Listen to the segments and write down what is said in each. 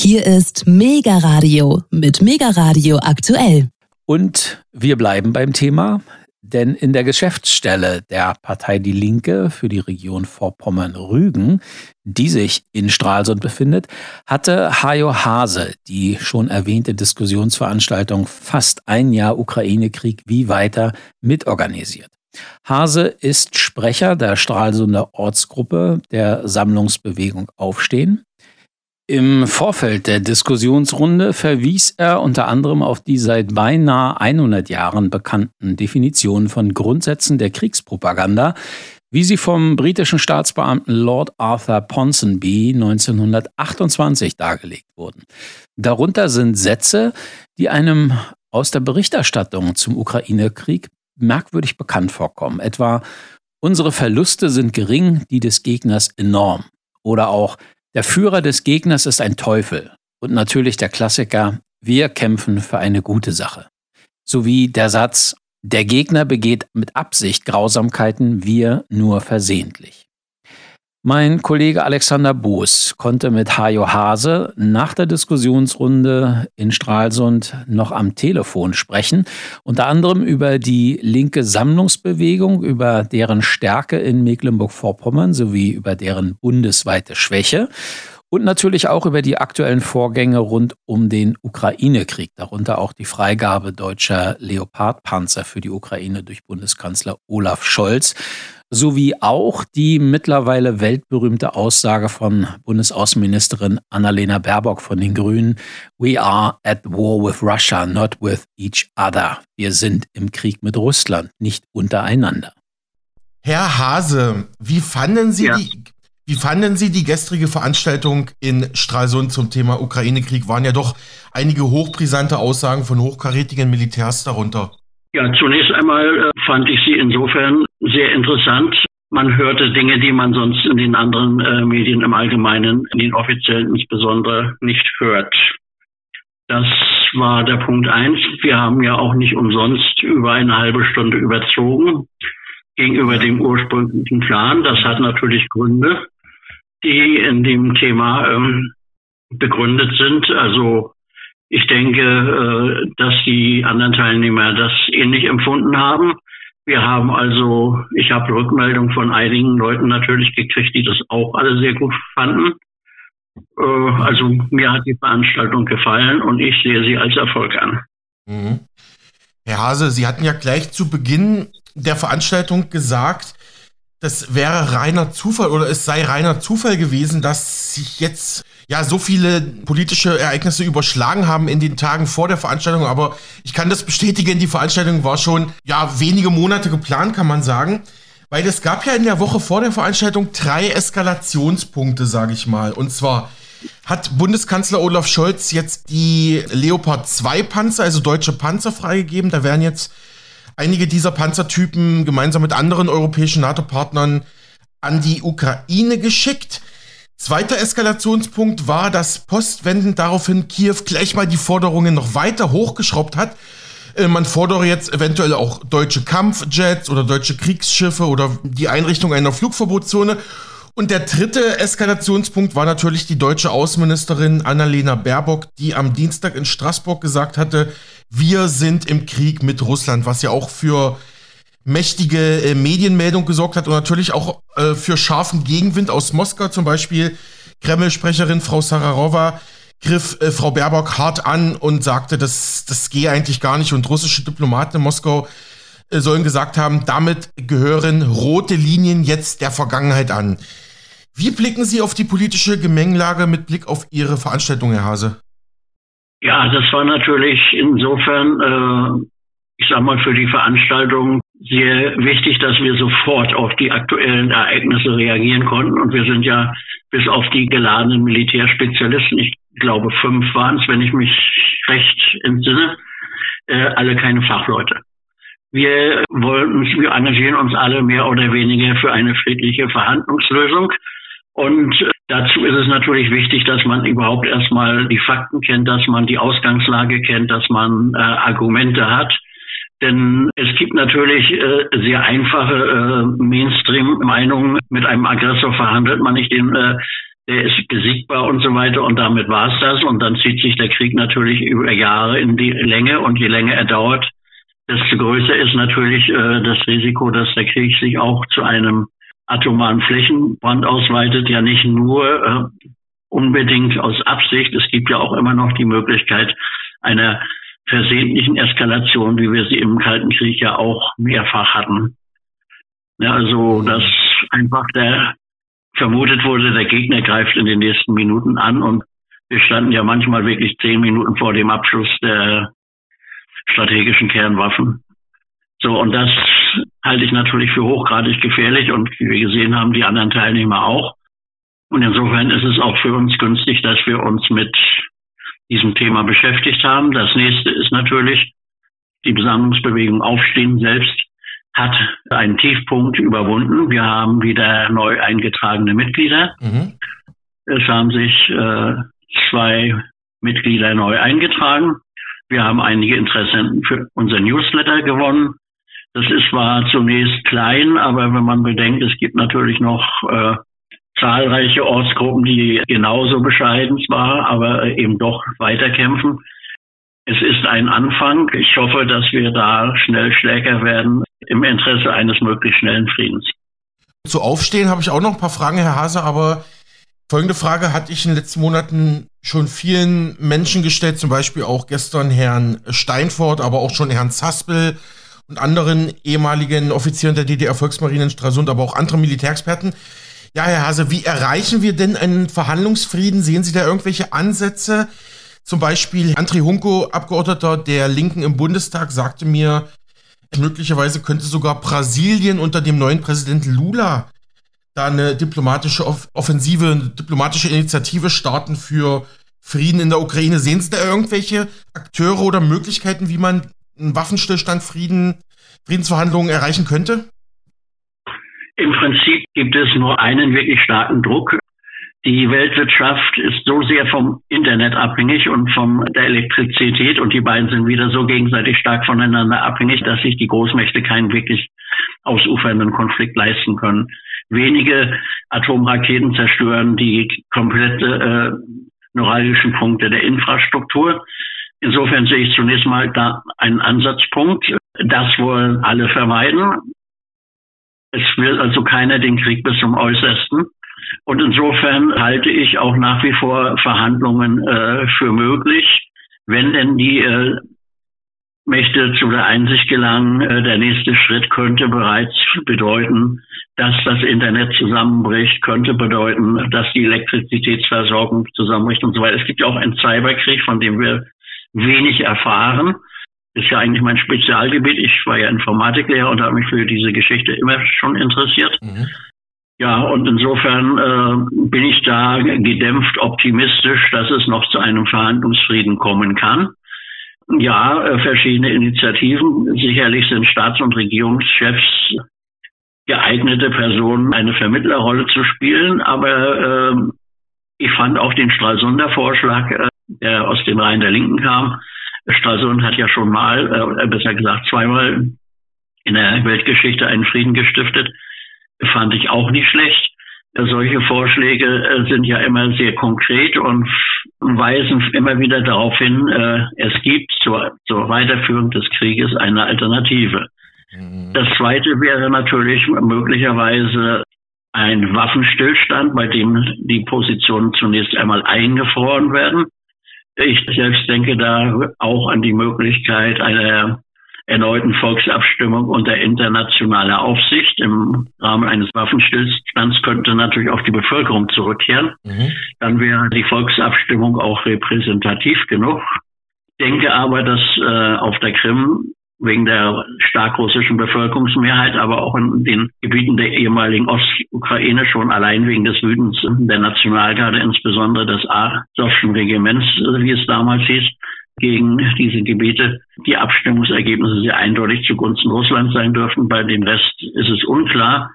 Hier ist Mega Radio mit Mega Radio aktuell. Und wir bleiben beim Thema, denn in der Geschäftsstelle der Partei Die Linke für die Region Vorpommern-Rügen, die sich in Stralsund befindet, hatte Hajo Hase die schon erwähnte Diskussionsveranstaltung Fast ein Jahr Ukraine-Krieg wie weiter mitorganisiert. Hase ist Sprecher der Stralsunder Ortsgruppe der Sammlungsbewegung Aufstehen. Im Vorfeld der Diskussionsrunde verwies er unter anderem auf die seit beinahe 100 Jahren bekannten Definitionen von Grundsätzen der Kriegspropaganda, wie sie vom britischen Staatsbeamten Lord Arthur Ponsonby 1928 dargelegt wurden. Darunter sind Sätze, die einem aus der Berichterstattung zum Ukraine-Krieg merkwürdig bekannt vorkommen. Etwa, unsere Verluste sind gering, die des Gegners enorm. Oder auch, der Führer des Gegners ist ein Teufel. Und natürlich der Klassiker, wir kämpfen für eine gute Sache. Sowie der Satz, der Gegner begeht mit Absicht Grausamkeiten, wir nur versehentlich. Mein Kollege Alexander Boos konnte mit Hajo Hase nach der Diskussionsrunde in Stralsund noch am Telefon sprechen, unter anderem über die linke Sammlungsbewegung, über deren Stärke in Mecklenburg-Vorpommern sowie über deren bundesweite Schwäche und natürlich auch über die aktuellen Vorgänge rund um den Ukraine-Krieg, darunter auch die Freigabe deutscher Leopard-Panzer für die Ukraine durch Bundeskanzler Olaf Scholz, sowie auch die mittlerweile weltberühmte Aussage von Bundesaußenministerin Annalena Baerbock von den Grünen, We are at war with Russia, not with each other. Wir sind im Krieg mit Russland, nicht untereinander. Herr Hase, wie fanden Sie ja. die wie fanden Sie die gestrige Veranstaltung in Stralsund zum Thema Ukraine-Krieg? Waren ja doch einige hochbrisante Aussagen von hochkarätigen Militärs darunter. Ja, zunächst einmal äh, fand ich sie insofern sehr interessant. Man hörte Dinge, die man sonst in den anderen äh, Medien im Allgemeinen, in den offiziellen insbesondere, nicht hört. Das war der Punkt eins. Wir haben ja auch nicht umsonst über eine halbe Stunde überzogen gegenüber dem ursprünglichen Plan. Das hat natürlich Gründe die in dem Thema ähm, begründet sind. Also ich denke, äh, dass die anderen Teilnehmer das ähnlich empfunden haben. Wir haben also, ich habe Rückmeldung von einigen Leuten natürlich gekriegt, die das auch alle sehr gut fanden. Äh, also mir hat die Veranstaltung gefallen und ich sehe sie als Erfolg an. Mhm. Herr Hase, Sie hatten ja gleich zu Beginn der Veranstaltung gesagt, das wäre reiner Zufall oder es sei reiner Zufall gewesen, dass sich jetzt ja so viele politische Ereignisse überschlagen haben in den Tagen vor der Veranstaltung. Aber ich kann das bestätigen, die Veranstaltung war schon ja wenige Monate geplant, kann man sagen. Weil es gab ja in der Woche vor der Veranstaltung drei Eskalationspunkte, sage ich mal. Und zwar hat Bundeskanzler Olaf Scholz jetzt die Leopard 2 Panzer, also deutsche Panzer freigegeben. Da werden jetzt einige dieser Panzertypen gemeinsam mit anderen europäischen NATO-Partnern an die Ukraine geschickt. Zweiter Eskalationspunkt war, dass postwendend daraufhin Kiew gleich mal die Forderungen noch weiter hochgeschraubt hat. Äh, man fordere jetzt eventuell auch deutsche Kampfjets oder deutsche Kriegsschiffe oder die Einrichtung einer Flugverbotszone. Und der dritte Eskalationspunkt war natürlich die deutsche Außenministerin Annalena Baerbock, die am Dienstag in Straßburg gesagt hatte, wir sind im Krieg mit Russland, was ja auch für mächtige äh, Medienmeldung gesorgt hat und natürlich auch äh, für scharfen Gegenwind aus Moskau. Zum Beispiel Kreml-Sprecherin Frau Sararova griff äh, Frau Baerbock hart an und sagte, das, das gehe eigentlich gar nicht. Und russische Diplomaten in Moskau äh, sollen gesagt haben, damit gehören rote Linien jetzt der Vergangenheit an. Wie blicken Sie auf die politische Gemengelage mit Blick auf Ihre Veranstaltung, Herr Hase? Ja, das war natürlich insofern, äh, ich sag mal, für die Veranstaltung sehr wichtig, dass wir sofort auf die aktuellen Ereignisse reagieren konnten. Und wir sind ja bis auf die geladenen Militärspezialisten, ich glaube fünf waren es, wenn ich mich recht entsinne, äh, alle keine Fachleute. Wir wollten, wir engagieren uns alle mehr oder weniger für eine friedliche Verhandlungslösung. Und dazu ist es natürlich wichtig, dass man überhaupt erstmal die Fakten kennt, dass man die Ausgangslage kennt, dass man äh, Argumente hat. Denn es gibt natürlich äh, sehr einfache äh, Mainstream-Meinungen. Mit einem Aggressor verhandelt man nicht, den äh, der ist besiegbar und so weiter und damit war es das. Und dann zieht sich der Krieg natürlich über Jahre in die Länge und je länger er dauert, desto größer ist natürlich äh, das Risiko, dass der Krieg sich auch zu einem atomaren Flächenbrand ausweitet, ja nicht nur äh, unbedingt aus Absicht. Es gibt ja auch immer noch die Möglichkeit einer versehentlichen Eskalation, wie wir sie im Kalten Krieg ja auch mehrfach hatten. Ja, also, dass einfach der vermutet wurde, der Gegner greift in den nächsten Minuten an und wir standen ja manchmal wirklich zehn Minuten vor dem Abschluss der strategischen Kernwaffen. So, und das halte ich natürlich für hochgradig gefährlich und wie wir gesehen haben, die anderen Teilnehmer auch. Und insofern ist es auch für uns günstig, dass wir uns mit diesem Thema beschäftigt haben. Das nächste ist natürlich die Besammlungsbewegung Aufstehen selbst hat einen Tiefpunkt überwunden. Wir haben wieder neu eingetragene Mitglieder. Mhm. Es haben sich äh, zwei Mitglieder neu eingetragen. Wir haben einige Interessenten für unser Newsletter gewonnen. Das ist zwar zunächst klein, aber wenn man bedenkt, es gibt natürlich noch äh, zahlreiche Ortsgruppen, die genauso bescheiden zwar, aber eben doch weiterkämpfen. Es ist ein Anfang. Ich hoffe, dass wir da schnell stärker werden im Interesse eines möglichst schnellen Friedens. Zu Aufstehen habe ich auch noch ein paar Fragen, Herr Hase, aber folgende Frage hatte ich in den letzten Monaten schon vielen Menschen gestellt, zum Beispiel auch gestern Herrn Steinfort, aber auch schon Herrn Zaspel und anderen ehemaligen Offizieren der DDR-Volksmarine in Stralsund, aber auch andere Militärexperten. Ja, Herr Hase, wie erreichen wir denn einen Verhandlungsfrieden? Sehen Sie da irgendwelche Ansätze? Zum Beispiel André Hunko, Abgeordneter der Linken im Bundestag, sagte mir, möglicherweise könnte sogar Brasilien unter dem neuen Präsidenten Lula da eine diplomatische Offensive, eine diplomatische Initiative starten für Frieden in der Ukraine. Sehen Sie da irgendwelche Akteure oder Möglichkeiten, wie man einen Waffenstillstand, Frieden, Friedensverhandlungen erreichen könnte? Im Prinzip gibt es nur einen wirklich starken Druck die Weltwirtschaft ist so sehr vom Internet abhängig und von der Elektrizität und die beiden sind wieder so gegenseitig stark voneinander abhängig, dass sich die Großmächte keinen wirklich ausufernden Konflikt leisten können. Wenige Atomraketen zerstören die komplette äh, neuralgischen Punkte der Infrastruktur. Insofern sehe ich zunächst mal da einen Ansatzpunkt. Das wollen alle vermeiden. Es will also keiner den Krieg bis zum Äußersten. Und insofern halte ich auch nach wie vor Verhandlungen äh, für möglich, wenn denn die äh, Mächte zu der Einsicht gelangen, äh, der nächste Schritt könnte bereits bedeuten, dass das Internet zusammenbricht, könnte bedeuten, dass die Elektrizitätsversorgung zusammenbricht und so weiter. Es gibt ja auch einen Cyberkrieg, von dem wir wenig erfahren. Ist ja eigentlich mein Spezialgebiet. Ich war ja Informatiklehrer und habe mich für diese Geschichte immer schon interessiert. Mhm. Ja, und insofern äh, bin ich da gedämpft optimistisch, dass es noch zu einem Verhandlungsfrieden kommen kann. Ja, äh, verschiedene Initiativen. Sicherlich sind Staats- und Regierungschefs geeignete Personen, eine Vermittlerrolle zu spielen. Aber äh, ich fand auch den Stralsunder Vorschlag, äh, der aus den Reihen der Linken kam. Stralsund hat ja schon mal, äh, besser gesagt zweimal in der Weltgeschichte einen Frieden gestiftet fand ich auch nicht schlecht. Solche Vorschläge äh, sind ja immer sehr konkret und weisen immer wieder darauf hin, äh, es gibt zur, zur Weiterführung des Krieges eine Alternative. Mhm. Das Zweite wäre natürlich möglicherweise ein Waffenstillstand, bei dem die Positionen zunächst einmal eingefroren werden. Ich selbst denke da auch an die Möglichkeit einer erneuten Volksabstimmung unter internationaler Aufsicht. Im Rahmen eines Waffenstillstands könnte natürlich auch die Bevölkerung zurückkehren. Mhm. Dann wäre die Volksabstimmung auch repräsentativ genug. Ich denke aber, dass äh, auf der Krim wegen der stark russischen Bevölkerungsmehrheit, aber auch in den Gebieten der ehemaligen Ostukraine schon allein wegen des Wütens der Nationalgarde, insbesondere des Azovschen Regiments, wie es damals hieß, gegen diese Gebiete die Abstimmungsergebnisse sehr eindeutig zugunsten Russlands sein dürfen. Bei dem Rest ist es unklar.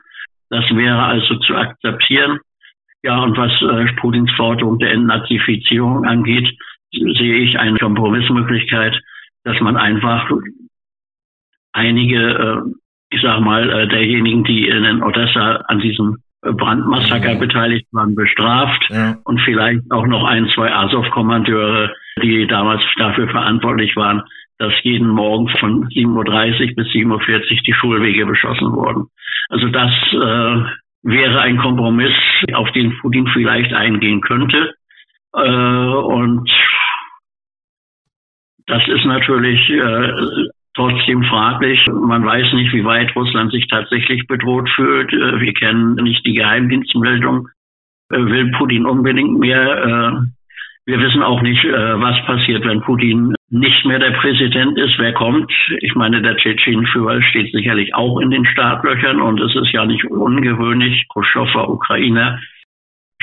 Das wäre also zu akzeptieren. Ja, und was äh, Putins Forderung der Entnazifizierung angeht, sehe ich eine Kompromissmöglichkeit, dass man einfach einige, äh, ich sag mal, äh, derjenigen, die in Odessa an diesem Brandmassaker beteiligt waren, bestraft ja. und vielleicht auch noch ein, zwei Azov-Kommandeure, die damals dafür verantwortlich waren, dass jeden Morgen von 7.30 Uhr bis 7.40 Uhr die Schulwege beschossen wurden. Also das äh, wäre ein Kompromiss, auf den Putin vielleicht eingehen könnte. Äh, und das ist natürlich äh, trotzdem fraglich. Man weiß nicht, wie weit Russland sich tatsächlich bedroht fühlt. Äh, wir kennen nicht die Geheimdienstmeldung. Äh, will Putin unbedingt mehr? Äh, wir wissen auch nicht, was passiert, wenn Putin nicht mehr der Präsident ist. Wer kommt? Ich meine, der Tschetschenenführer steht sicherlich auch in den Startlöchern und es ist ja nicht ungewöhnlich. Khrushchev war Ukrainer.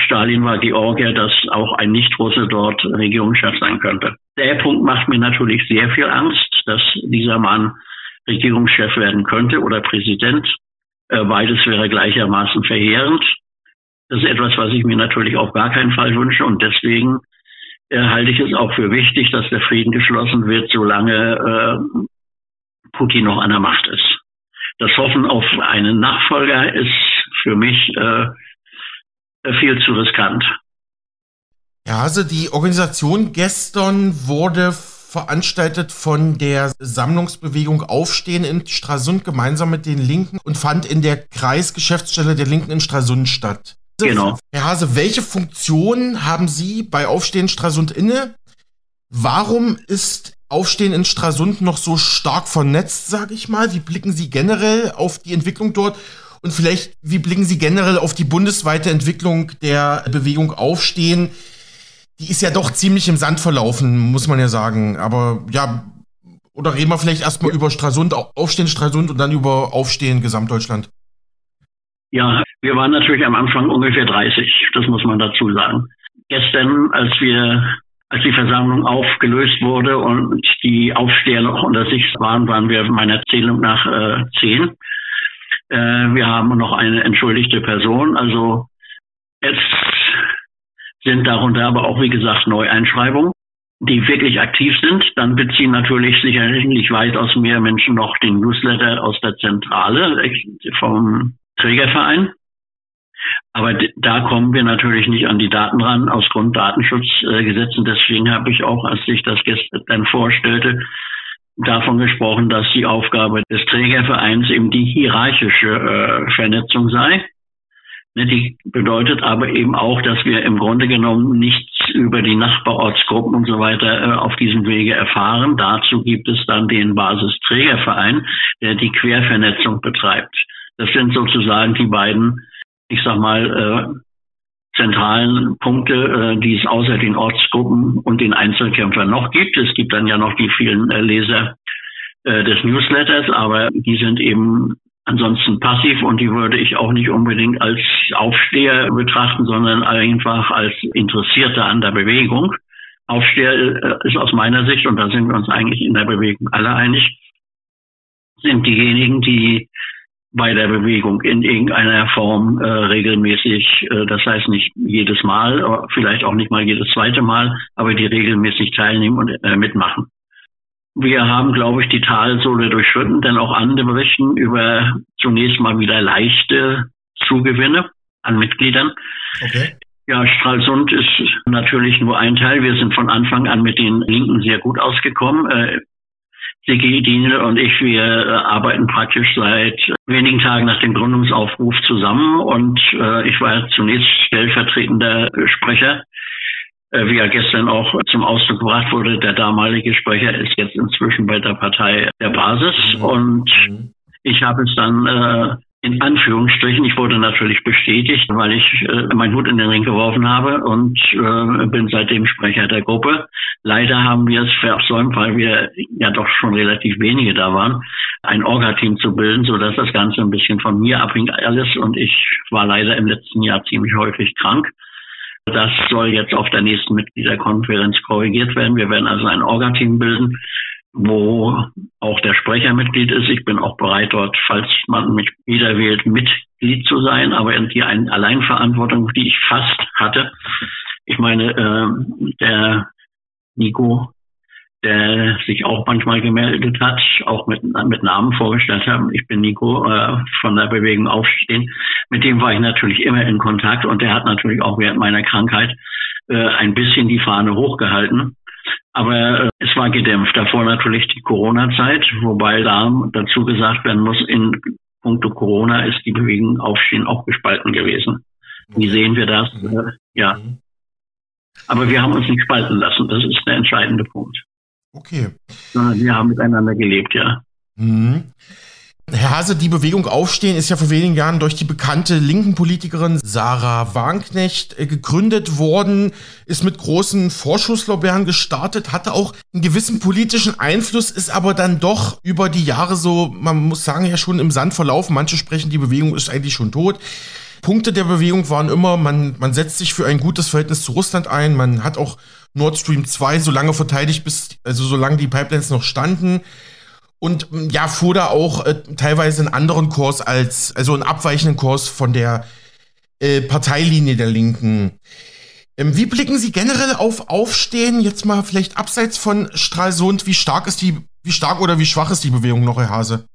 Stalin war Georgier, dass auch ein Nicht-Russe dort Regierungschef sein könnte. Der Punkt macht mir natürlich sehr viel Angst, dass dieser Mann Regierungschef werden könnte oder Präsident. Äh, beides wäre gleichermaßen verheerend. Das ist etwas, was ich mir natürlich auf gar keinen Fall wünsche und deswegen äh, halte ich es auch für wichtig, dass der Frieden geschlossen wird, solange äh, Putin noch an der Macht ist. Das Hoffen auf einen Nachfolger ist für mich äh, viel zu riskant. Ja, also die Organisation gestern wurde veranstaltet von der Sammlungsbewegung Aufstehen in Stralsund gemeinsam mit den Linken und fand in der Kreisgeschäftsstelle der Linken in Stralsund statt. Genau. Herr Hase, welche Funktion haben Sie bei Aufstehen Stralsund inne? Warum ist Aufstehen in Stralsund noch so stark vernetzt, sage ich mal? Wie blicken Sie generell auf die Entwicklung dort? Und vielleicht, wie blicken Sie generell auf die bundesweite Entwicklung der Bewegung Aufstehen? Die ist ja doch ziemlich im Sand verlaufen, muss man ja sagen. Aber ja, oder reden wir vielleicht erstmal über Stralsund, Aufstehen Stralsund und dann über Aufstehen Gesamtdeutschland? Ja, wir waren natürlich am Anfang ungefähr 30, das muss man dazu sagen. Gestern, als wir, als die Versammlung aufgelöst wurde und die Aufsteher noch unter sich waren, waren wir meiner Zählung nach äh, zehn. Äh, wir haben noch eine entschuldigte Person. Also es sind darunter aber auch, wie gesagt, Neueinschreibungen, die wirklich aktiv sind. Dann beziehen natürlich sicherlich weitaus mehr Menschen noch den Newsletter aus der Zentrale vom Trägerverein. Aber da kommen wir natürlich nicht an die Daten ran aus Grunddatenschutzgesetzen. Deswegen habe ich auch, als ich das gestern vorstellte, davon gesprochen, dass die Aufgabe des Trägervereins eben die hierarchische äh, Vernetzung sei. Ne, die bedeutet aber eben auch, dass wir im Grunde genommen nichts über die Nachbarortsgruppen und so weiter äh, auf diesem Wege erfahren. Dazu gibt es dann den Basisträgerverein, der die Quervernetzung betreibt. Das sind sozusagen die beiden, ich sag mal, äh, zentralen Punkte, äh, die es außer den Ortsgruppen und den Einzelkämpfern noch gibt. Es gibt dann ja noch die vielen äh, Leser äh, des Newsletters, aber die sind eben ansonsten passiv und die würde ich auch nicht unbedingt als Aufsteher betrachten, sondern einfach als Interessierte an der Bewegung. Aufsteher ist aus meiner Sicht, und da sind wir uns eigentlich in der Bewegung alle einig, sind diejenigen, die bei der Bewegung in irgendeiner Form äh, regelmäßig, äh, das heißt nicht jedes Mal, vielleicht auch nicht mal jedes zweite Mal, aber die regelmäßig teilnehmen und äh, mitmachen. Wir haben, glaube ich, die Talsohle durchschritten, denn auch andere berichten über zunächst mal wieder leichte Zugewinne an Mitgliedern. Okay. Ja, Stralsund ist natürlich nur ein Teil. Wir sind von Anfang an mit den Linken sehr gut ausgekommen. Sigi Dienel und ich, wir äh, arbeiten praktisch seit wenigen Tagen nach dem Gründungsaufruf zusammen und äh, ich war zunächst stellvertretender Sprecher. Äh, wie ja gestern auch zum Ausdruck gebracht wurde, der damalige Sprecher ist jetzt inzwischen bei der Partei der Basis mhm. und mhm. ich habe es dann äh, in Anführungsstrichen, ich wurde natürlich bestätigt, weil ich äh, meinen Hut in den Ring geworfen habe und äh, bin seitdem Sprecher der Gruppe. Leider haben wir es versäumt, weil wir ja doch schon relativ wenige da waren, ein Orga-Team zu bilden, so dass das Ganze ein bisschen von mir abhängt alles und ich war leider im letzten Jahr ziemlich häufig krank. Das soll jetzt auf der nächsten Mitgliederkonferenz korrigiert werden. Wir werden also ein Orga-Team bilden wo auch der Sprecher Mitglied ist. Ich bin auch bereit, dort, falls man mich wieder wählt, Mitglied zu sein, aber die eine Alleinverantwortung, die ich fast hatte. Ich meine, äh, der Nico der sich auch manchmal gemeldet hat, auch mit, mit Namen vorgestellt hat. Ich bin Nico äh, von der Bewegung Aufstehen. Mit dem war ich natürlich immer in Kontakt und der hat natürlich auch während meiner Krankheit äh, ein bisschen die Fahne hochgehalten. Aber äh, es war gedämpft. Davor natürlich die Corona-Zeit, wobei da dazu gesagt werden muss, in puncto Corona ist die Bewegung Aufstehen auch gespalten gewesen. Wie sehen wir das? Mhm. Äh, ja. Mhm. Aber wir haben uns nicht spalten lassen. Das ist der entscheidende Punkt. Okay. Wir haben miteinander gelebt, ja. Mhm. Herr Hase, die Bewegung Aufstehen ist ja vor wenigen Jahren durch die bekannte linken Politikerin Sarah Wagenknecht äh, gegründet worden, ist mit großen Vorschusslorbeeren gestartet, hatte auch einen gewissen politischen Einfluss, ist aber dann doch über die Jahre so, man muss sagen, ja schon im Sand verlaufen. Manche sprechen, die Bewegung ist eigentlich schon tot. Punkte der Bewegung waren immer, man, man setzt sich für ein gutes Verhältnis zu Russland ein, man hat auch Nord Stream 2 so lange verteidigt, bis, also solange die Pipelines noch standen. Und ja, fuhr da auch äh, teilweise einen anderen Kurs als, also einen abweichenden Kurs von der äh, Parteilinie der Linken. Ähm, wie blicken Sie generell auf Aufstehen? Jetzt mal vielleicht abseits von Stralsund. Wie stark ist die, wie stark oder wie schwach ist die Bewegung noch, Herr Hase?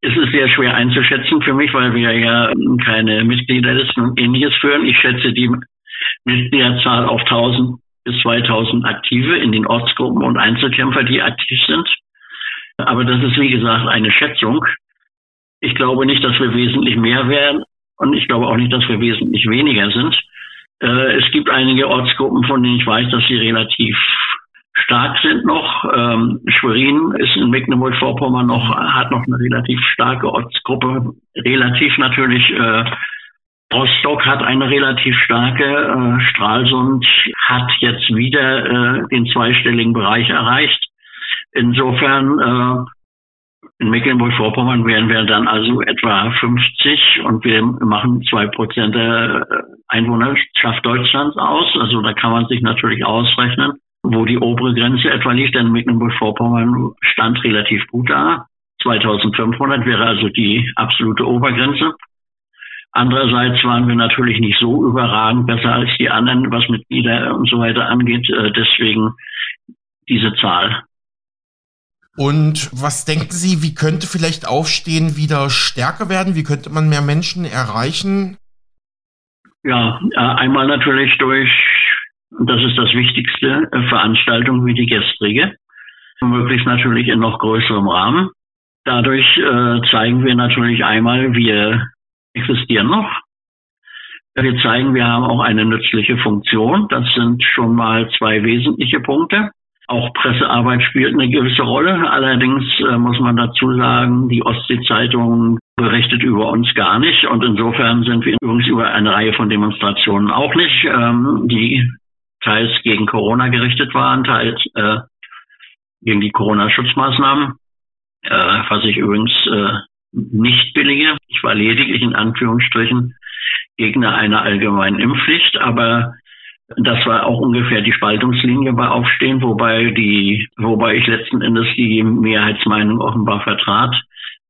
Es ist sehr schwer einzuschätzen für mich, weil wir ja keine Mitgliederlisten und ähnliches führen. Ich schätze die Mitgliederzahl auf 1000 bis 2000 Aktive in den Ortsgruppen und Einzelkämpfer, die aktiv sind. Aber das ist, wie gesagt, eine Schätzung. Ich glaube nicht, dass wir wesentlich mehr werden und ich glaube auch nicht, dass wir wesentlich weniger sind. Äh, es gibt einige Ortsgruppen, von denen ich weiß, dass sie relativ stark sind noch. Ähm, Schwerin ist in Mecklenburg-Vorpommern noch, hat noch eine relativ starke Ortsgruppe. Relativ natürlich, äh, Rostock hat eine relativ starke, äh, Stralsund hat jetzt wieder äh, den zweistelligen Bereich erreicht. Insofern, äh, in Mecklenburg-Vorpommern wären wir dann also etwa 50 und wir machen zwei Prozent der Einwohnerschaft Deutschlands aus. Also da kann man sich natürlich ausrechnen, wo die obere Grenze etwa liegt, denn Mecklenburg-Vorpommern stand relativ gut da. 2500 wäre also die absolute Obergrenze. Andererseits waren wir natürlich nicht so überragend besser als die anderen, was Mitglieder und so weiter angeht. Äh, deswegen diese Zahl. Und was denken Sie, wie könnte vielleicht Aufstehen wieder stärker werden? Wie könnte man mehr Menschen erreichen? Ja, äh, einmal natürlich durch das ist das Wichtigste, äh, Veranstaltungen wie die gestrige, möglichst natürlich in noch größerem Rahmen. Dadurch äh, zeigen wir natürlich einmal, wir existieren noch. Wir zeigen, wir haben auch eine nützliche Funktion. Das sind schon mal zwei wesentliche Punkte. Auch Pressearbeit spielt eine gewisse Rolle. Allerdings äh, muss man dazu sagen, die Ostsee-Zeitung berichtet über uns gar nicht. Und insofern sind wir übrigens über eine Reihe von Demonstrationen auch nicht. Ähm, die teils gegen Corona gerichtet waren, teils äh, gegen die Corona-Schutzmaßnahmen, äh, was ich übrigens äh, nicht billige. Ich war lediglich in Anführungsstrichen Gegner einer allgemeinen Impfpflicht, aber das war auch ungefähr die Spaltungslinie bei Aufstehen, wobei die, wobei ich letzten Endes die Mehrheitsmeinung offenbar vertrat.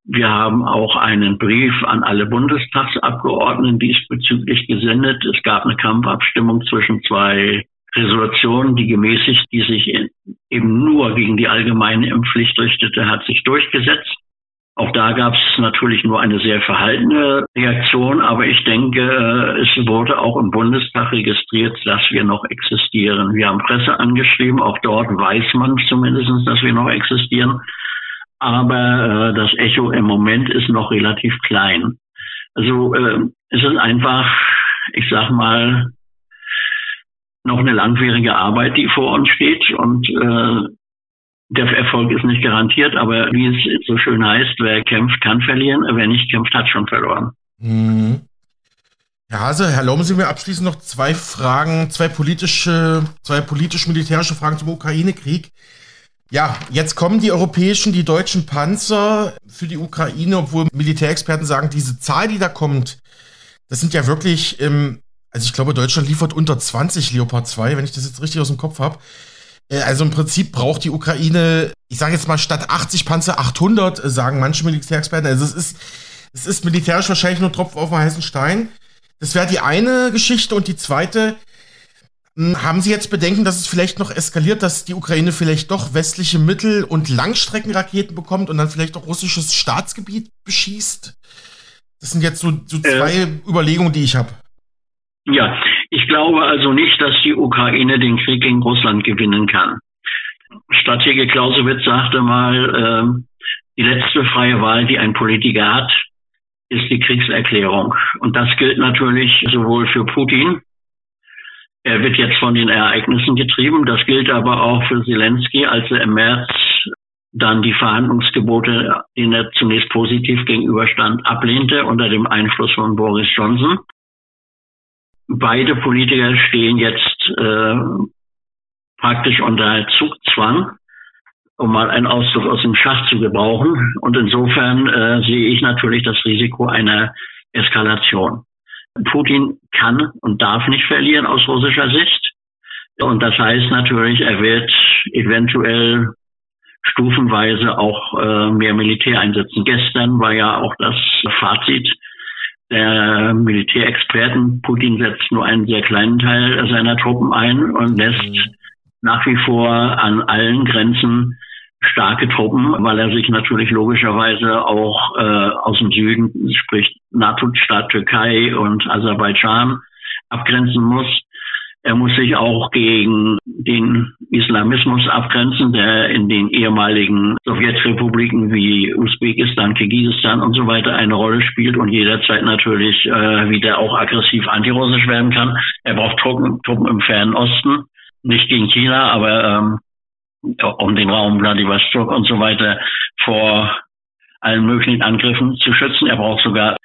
Wir haben auch einen Brief an alle Bundestagsabgeordneten diesbezüglich gesendet. Es gab eine Kampfabstimmung zwischen zwei Resolution, die gemäßigt, die sich eben nur gegen die allgemeine Impfpflicht richtete, hat sich durchgesetzt. Auch da gab es natürlich nur eine sehr verhaltene Reaktion, aber ich denke, es wurde auch im Bundestag registriert, dass wir noch existieren. Wir haben Presse angeschrieben, auch dort weiß man zumindest, dass wir noch existieren. Aber äh, das Echo im Moment ist noch relativ klein. Also äh, es ist einfach, ich sag mal, noch eine langwierige Arbeit, die vor uns steht und äh, der Erfolg ist nicht garantiert, aber wie es so schön heißt, wer kämpft, kann verlieren, wer nicht kämpft, hat schon verloren. Mhm. Herr Hase, erlauben Sie mir abschließend noch zwei Fragen, zwei politische, zwei politisch-militärische Fragen zum Ukraine-Krieg. Ja, jetzt kommen die europäischen, die deutschen Panzer für die Ukraine, obwohl Militärexperten sagen, diese Zahl, die da kommt, das sind ja wirklich ähm, also ich glaube, Deutschland liefert unter 20 Leopard 2, wenn ich das jetzt richtig aus dem Kopf habe. Äh, also im Prinzip braucht die Ukraine, ich sage jetzt mal, statt 80 Panzer 800, äh, sagen manche Militärexperten. Also es ist, es ist militärisch wahrscheinlich nur Tropfen auf dem heißen Stein. Das wäre die eine Geschichte. Und die zweite, Hm, haben Sie jetzt Bedenken, dass es vielleicht noch eskaliert, dass die Ukraine vielleicht doch westliche Mittel- und Langstreckenraketen bekommt und dann vielleicht auch russisches Staatsgebiet beschießt? Das sind jetzt so, so äh. zwei äh, Überlegungen, die ich habe. Ja, ich glaube also nicht, dass die Ukraine den Krieg gegen Russland gewinnen kann. Stratege Clausewitz sagte mal, äh, die letzte freie Wahl, die ein Politiker hat, ist die Kriegserklärung. Und das gilt natürlich sowohl für Putin, er wird jetzt von den Ereignissen getrieben, das gilt aber auch für Zelensky, als er im März dann die Verhandlungsgebote, denen er zunächst positiv gegenüberstand, ablehnte unter dem Einfluss von Boris Johnson. Beide Politiker stehen jetzt äh, praktisch unter Zugzwang um mal einen Ausdruck aus dem Schach zu gebrauchen. Und insofern äh, sehe ich natürlich das Risiko einer Eskalation. Putin kann und darf nicht verlieren aus russischer Sicht. Und das heißt natürlich, er wird eventuell stufenweise auch äh, mehr Militär einsetzen. Gestern war ja auch das Fazit der Militärexperten. Putin setzt nur einen sehr kleinen Teil seiner Truppen ein und lässt mhm. nach wie vor an allen Grenzen starke Truppen, weil er sich natürlich logischerweise auch äh, aus dem Süden, sprich NATO-Staat Türkei und Aserbaidschan, abgrenzen muss. Er muss sich auch gegen den Islamismus abgrenzen, der in den ehemaligen Sowjetrepubliken wie Usbekistan, Kirgisistan und so weiter eine Rolle spielt und jederzeit natürlich äh, wieder auch aggressiv antirussisch werden kann. Er braucht Truppen, Truppen im Fernen Osten, nicht gegen China, aber ähm, um den Raum Vladivostok und so weiter vor allen möglichen Angriffen zu schützen. Er braucht sogar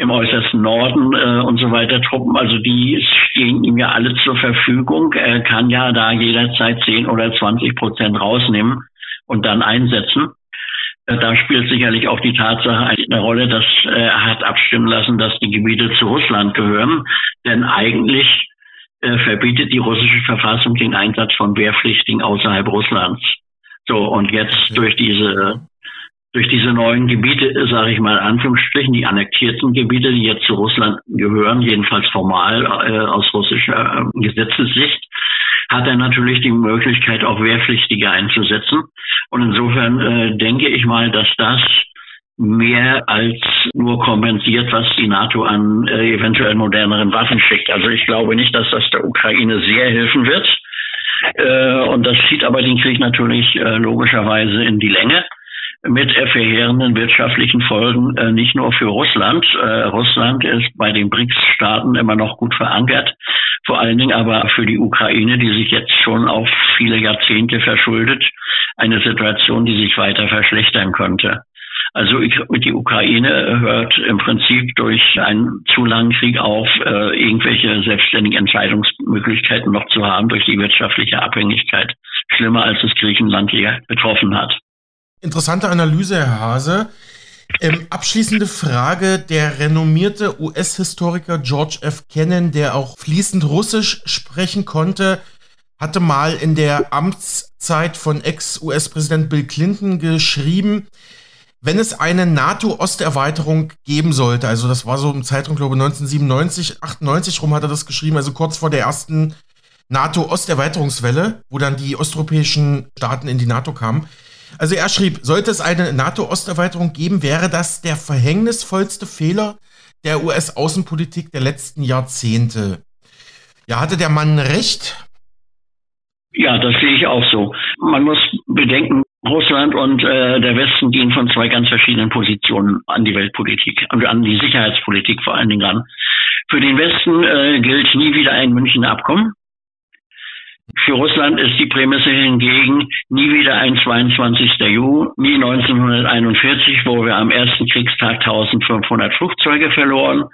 im äußersten Norden äh, und so weiter Truppen. Also die stehen ihm ja alle zur Verfügung. Er kann ja da jederzeit 10 oder 20 Prozent rausnehmen und dann einsetzen. Äh, da spielt sicherlich auch die Tatsache eine Rolle, dass er hat abstimmen lassen, dass die Gebiete zu Russland gehören. Denn eigentlich äh, verbietet die russische Verfassung den Einsatz von Wehrpflichtigen außerhalb Russlands. So, und jetzt durch diese durch diese neuen Gebiete, sage ich mal Anführungsstrichen, die annektierten Gebiete, die jetzt zu Russland gehören, jedenfalls formal äh, aus russischer äh, Gesetzessicht, hat er natürlich die Möglichkeit, auch Wehrpflichtige einzusetzen. Und insofern äh, denke ich mal, dass das mehr als nur kompensiert, was die NATO an äh, eventuell moderneren Waffen schickt. Also ich glaube nicht, dass das der Ukraine sehr helfen wird. Äh, und das zieht aber den Krieg natürlich äh, logischerweise in die Länge mit verheerenden wirtschaftlichen Folgen, äh, nicht nur für Russland. Äh, Russland ist bei den BRICS-Staaten immer noch gut verankert, vor allen Dingen aber für die Ukraine, die sich jetzt schon auf viele Jahrzehnte verschuldet, eine Situation, die sich weiter verschlechtern könnte. Also die Ukraine hört im Prinzip durch einen zu langen Krieg auf, äh, irgendwelche selbstständigen Entscheidungsmöglichkeiten noch zu haben durch die wirtschaftliche Abhängigkeit. Schlimmer als es Griechenland hier betroffen hat. Interessante Analyse, Herr Hase. Ähm, abschließende Frage. Der renommierte US-Historiker George F. Kennan, der auch fließend Russisch sprechen konnte, hatte mal in der Amtszeit von Ex-US-Präsident Bill Clinton geschrieben, wenn es eine NATO-Osterweiterung geben sollte, also das war so im Zeitraum, glaube ich, 1997, 98 rum hat er das geschrieben, also kurz vor der ersten NATO-Osterweiterungswelle, wo dann die osteuropäischen Staaten in die NATO kamen. Also er schrieb, sollte es eine NATO-Osterweiterung geben, wäre das der verhängnisvollste Fehler der US-Außenpolitik der letzten Jahrzehnte. Ja, hatte der Mann recht? Ja, das sehe ich auch so. Man muss bedenken, Russland und äh, der Westen gehen von zwei ganz verschiedenen Positionen an die Weltpolitik und an die Sicherheitspolitik vor allen Dingen ran. Für den Westen äh, gilt nie wieder ein Münchner Abkommen. Für Russland ist die Prämisse hingegen nie wieder ein 22. Juni 1941, wo wir am ersten Kriegstag 1500 Flugzeuge verloren,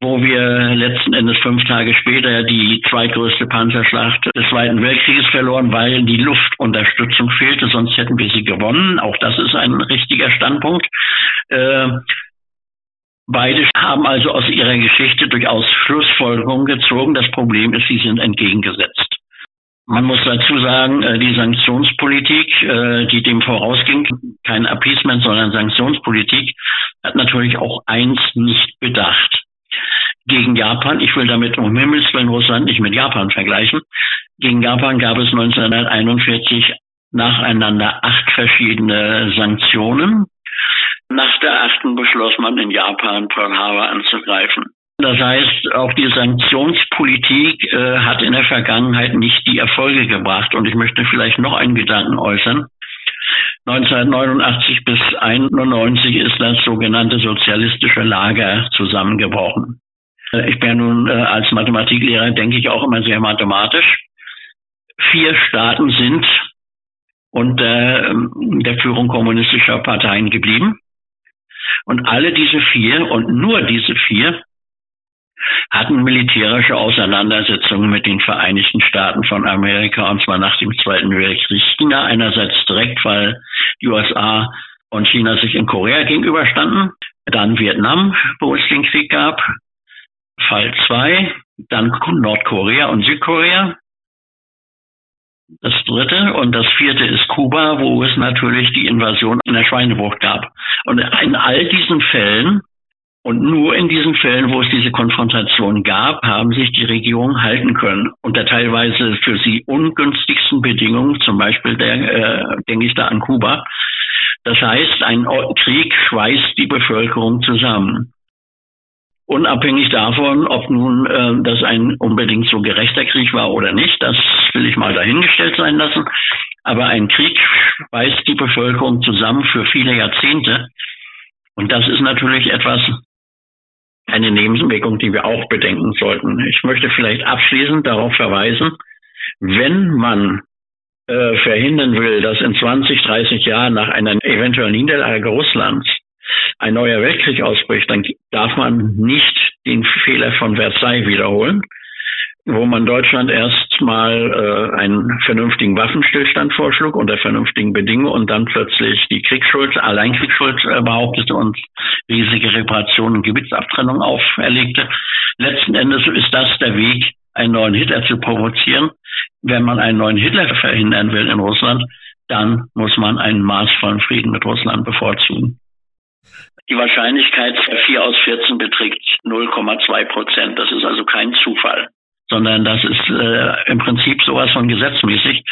wo wir letzten Endes fünf Tage später die zweitgrößte Panzerschlacht des Zweiten Weltkrieges verloren, weil die Luftunterstützung fehlte, sonst hätten wir sie gewonnen. Auch das ist ein richtiger Standpunkt. Äh, Beide haben also aus ihrer Geschichte durchaus Schlussfolgerungen gezogen. Das Problem ist, sie sind entgegengesetzt. Man muss dazu sagen, äh, die Sanktionspolitik, äh, die dem vorausging, kein Appeasement, sondern Sanktionspolitik, hat natürlich auch eins nicht bedacht Gegen Japan, ich will damit um Himmels Willen Russland nicht mit Japan vergleichen, gegen Japan gab es 1941 nacheinander acht verschiedene Sanktionen. Nach der achten beschloss man in Japan Pearl Harbor anzugreifen. Das heißt, auch die Sanktionspolitik äh, hat in der Vergangenheit nicht die Erfolge gebracht. Und ich möchte vielleicht noch einen Gedanken äußern. 1989 bis 1991 ist das sogenannte sozialistische Lager zusammengebrochen. Ich bin nun äh, als Mathematiklehrer, denke ich, auch immer sehr mathematisch. Vier Staaten sind unter ähm, der Führung kommunistischer Parteien geblieben. Und alle diese vier und nur diese vier hatten militärische Auseinandersetzungen mit den Vereinigten Staaten von Amerika und zwar nach dem Zweiten Weltkrieg. China einerseits direkt, weil die USA und China sich in Korea gegenüberstanden, dann Vietnam, wo es den Krieg gab, Fall 2, dann Nordkorea und Südkorea. Das dritte und das vierte ist Kuba, wo es natürlich die Invasion in der Schweinebucht gab. Und in all diesen Fällen und nur in diesen Fällen, wo es diese Konfrontation gab, haben sich die Regierungen halten können. Unter teilweise für sie ungünstigsten Bedingungen, zum Beispiel der, äh, denke ich da an Kuba. Das heißt, ein Krieg schweißt die Bevölkerung zusammen. Unabhängig davon, ob nun äh, das ein unbedingt so gerechter Krieg war oder nicht, das will ich mal dahingestellt sein lassen. Aber ein Krieg schweißt die Bevölkerung zusammen für viele Jahrzehnte. Und das ist natürlich etwas, eine Nebenwirkung, die wir auch bedenken sollten. Ich möchte vielleicht abschließend darauf verweisen, wenn man äh, verhindern will, dass in 20, 30 Jahren nach einer eventuellen Niederlage Russlands ein neuer Weltkrieg ausbricht, dann darf man nicht den Fehler von Versailles wiederholen, wo man Deutschland erstmal äh, einen vernünftigen Waffenstillstand vorschlug unter vernünftigen Bedingungen und dann plötzlich die Kriegsschuld, Alleinkriegsschuld äh, behauptete und riesige Reparationen und Gebietsabtrennung auferlegte. Letzten Endes ist das der Weg, einen neuen Hitler zu provozieren. Wenn man einen neuen Hitler verhindern will in Russland, dann muss man einen maßvollen Frieden mit Russland bevorzugen. Die Wahrscheinlichkeit 4 aus 14 beträgt 0,2 Prozent. Das ist also kein Zufall sondern das ist äh, im Prinzip sowas von gesetzmäßig,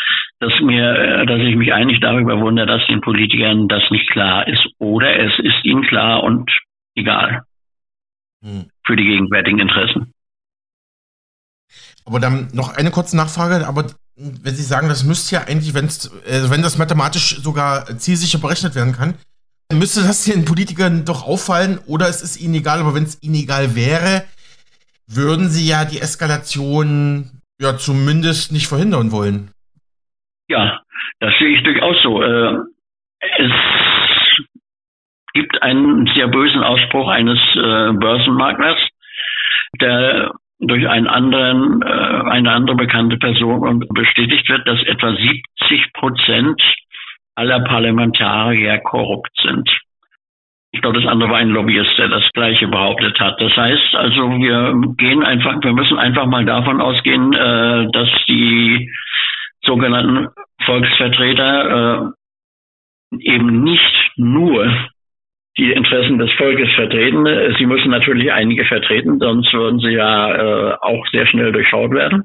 dass mir, äh, dass ich mich eigentlich darüber wundere, dass den Politikern das nicht klar ist oder es ist ihnen klar und egal hm. für die gegenwärtigen Interessen. Aber dann noch eine kurze Nachfrage, aber wenn Sie sagen, das müsste ja eigentlich, wenn's, äh, wenn das mathematisch sogar zielsicher berechnet werden kann, müsste das den Politikern doch auffallen oder es ist ihnen egal, aber wenn es ihnen egal wäre, würden sie ja die Eskalation ja zumindest nicht verhindern wollen. Ja, das sehe ich durchaus so. Äh, es gibt einen sehr bösen Ausspruch eines äh, Börsenmaklers, der durch einen anderen, äh, eine andere bekannte Person bestätigt wird, dass etwa 70 Prozent aller Parlamentarier korrupt sind. Ich glaube, das andere war ein Lobbyist, der das Gleiche behauptet hat. Das heißt also, wir gehen einfach, wir müssen einfach mal davon ausgehen, äh, dass die sogenannten Volksvertreter äh, eben nicht nur die Interessen des Volkes vertreten. Sie müssen natürlich einige vertreten, sonst würden sie ja äh, auch sehr schnell durchschaut werden.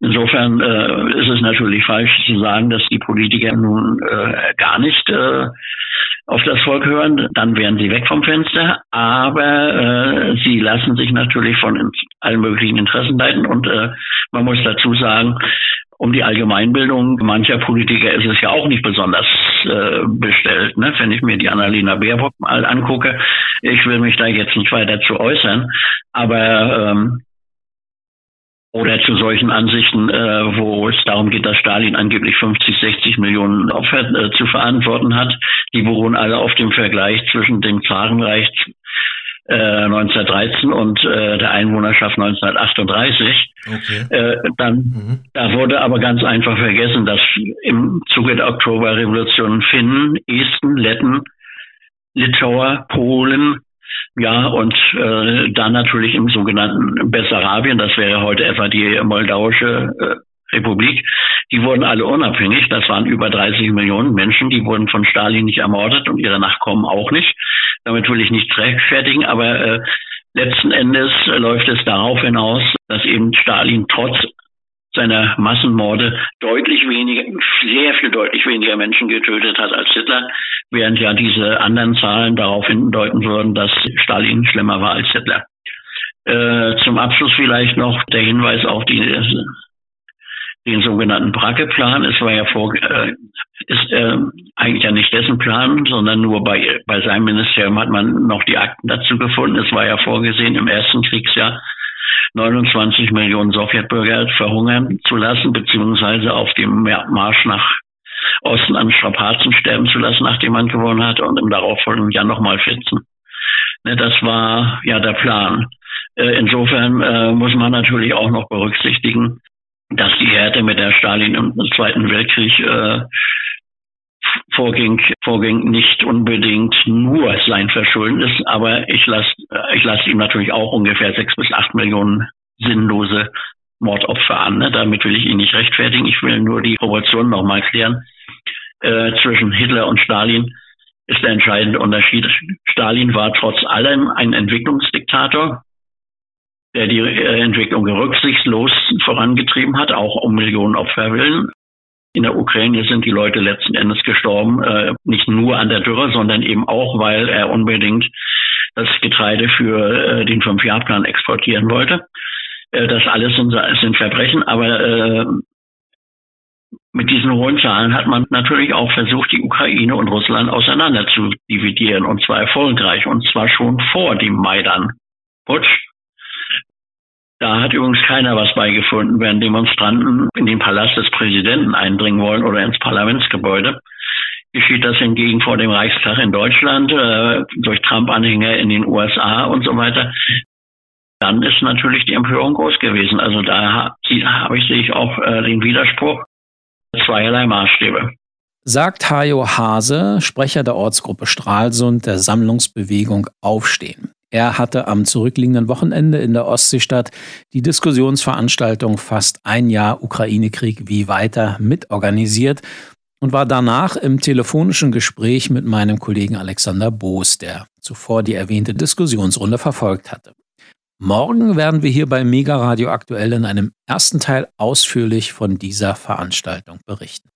Insofern äh, ist es natürlich falsch zu sagen, dass die Politiker nun äh, gar nicht äh, auf das Volk hören, dann wären sie weg vom Fenster. Aber äh, sie lassen sich natürlich von allen möglichen Interessen leiten. Und äh, man muss dazu sagen, um die Allgemeinbildung mancher Politiker ist es ja auch nicht besonders äh, bestellt. Ne? Wenn ich mir die Annalena Baerbock mal angucke, ich will mich da jetzt nicht weiter zu äußern, aber ähm, oder zu solchen Ansichten, äh, wo es darum geht, dass Stalin angeblich 50, 60 Millionen Opfer äh, zu verantworten hat. Die beruhen alle auf dem Vergleich zwischen dem Zarenreich äh, 1913 und äh, der Einwohnerschaft 1938. Okay. Äh, dann, mhm. Da wurde aber ganz einfach vergessen, dass im Zuge der Oktoberrevolution Finnen, Esten, Letten, Litauer, Polen, ja, und äh, dann natürlich im sogenannten Bessarabien, das wäre heute etwa die moldauische äh, Republik, die wurden alle unabhängig. Das waren über 30 Millionen Menschen, die wurden von Stalin nicht ermordet und ihre Nachkommen auch nicht. Damit will ich nicht rechtfertigen, aber äh, Letzten Endes läuft es darauf hinaus, dass eben Stalin trotz seiner Massenmorde deutlich weniger, sehr viel deutlich weniger Menschen getötet hat als Hitler, während ja diese anderen Zahlen darauf hindeuten würden, dass Stalin schlimmer war als Hitler. Äh, zum Abschluss vielleicht noch der Hinweis auf die, den sogenannten Bracke-Plan. Es war ja vor, äh, ist äh, eigentlich ja nicht dessen Plan, sondern nur bei, bei seinem Ministerium hat man noch die Akten dazu gefunden. Es war ja vorgesehen im ersten Kriegsjahr 29 Millionen Sowjetbürger verhungern zu lassen, beziehungsweise auf dem Marsch nach Osten an Strapazen sterben zu lassen, nachdem man gewonnen hat, und im darauffolgenden Jahr nochmal 14. Ne, das war ja der Plan. Äh, insofern äh, muss man natürlich auch noch berücksichtigen, dass die Härte mit der Stalin im Zweiten Weltkrieg äh, vorging, vorging nicht unbedingt nur sein Verschulden ist, aber ich lasse ich lass ihm natürlich auch ungefähr sechs bis acht Millionen sinnlose Mordopfer an. Ne? Damit will ich ihn nicht rechtfertigen. Ich will nur die Proportionen nochmal klären. Äh, zwischen Hitler und Stalin ist der entscheidende Unterschied. Stalin war trotz allem ein Entwicklungsdiktator, der die äh, Entwicklung rücksichtslos vorangetrieben hat, auch um Millionen Opfer willen. In der Ukraine sind die Leute letzten Endes gestorben, äh, nicht nur an der Dürre, sondern eben auch, weil er unbedingt das Getreide für äh, den Fünfjahrplan exportieren wollte. Äh, das alles sind, sind Verbrechen, aber mit diesen hohen Zahlen hat man natürlich auch versucht, die Ukraine und Russland auseinander zu dividieren, und zwar erfolgreich, und zwar schon vor dem Maidan-Putsch. Da hat übrigens keiner was beigefunden, während Demonstranten in den Palast des Präsidenten eindringen wollen oder ins Parlamentsgebäude. Geschieht das hingegen vor dem Reichstag in Deutschland, äh, durch Trump-Anhänger in den USA und so weiter. Dann ist natürlich die Empörung groß gewesen. Also da habe ich, ich auch äh, den Widerspruch zweierlei Maßstäbe. Sagt Hajo Hase, Sprecher der Ortsgruppe Stralsund der Sammlungsbewegung Aufstehen. Er hatte am zurückliegenden Wochenende in der Ostseestadt die Diskussionsveranstaltung Fast ein Jahr Ukraine-Krieg wie weiter mitorganisiert und war danach im telefonischen Gespräch mit meinem Kollegen Alexander Boos, der zuvor die erwähnte Diskussionsrunde verfolgt hatte. Morgen werden wir hier bei Mega Radio aktuell in einem ersten Teil ausführlich von dieser Veranstaltung berichten.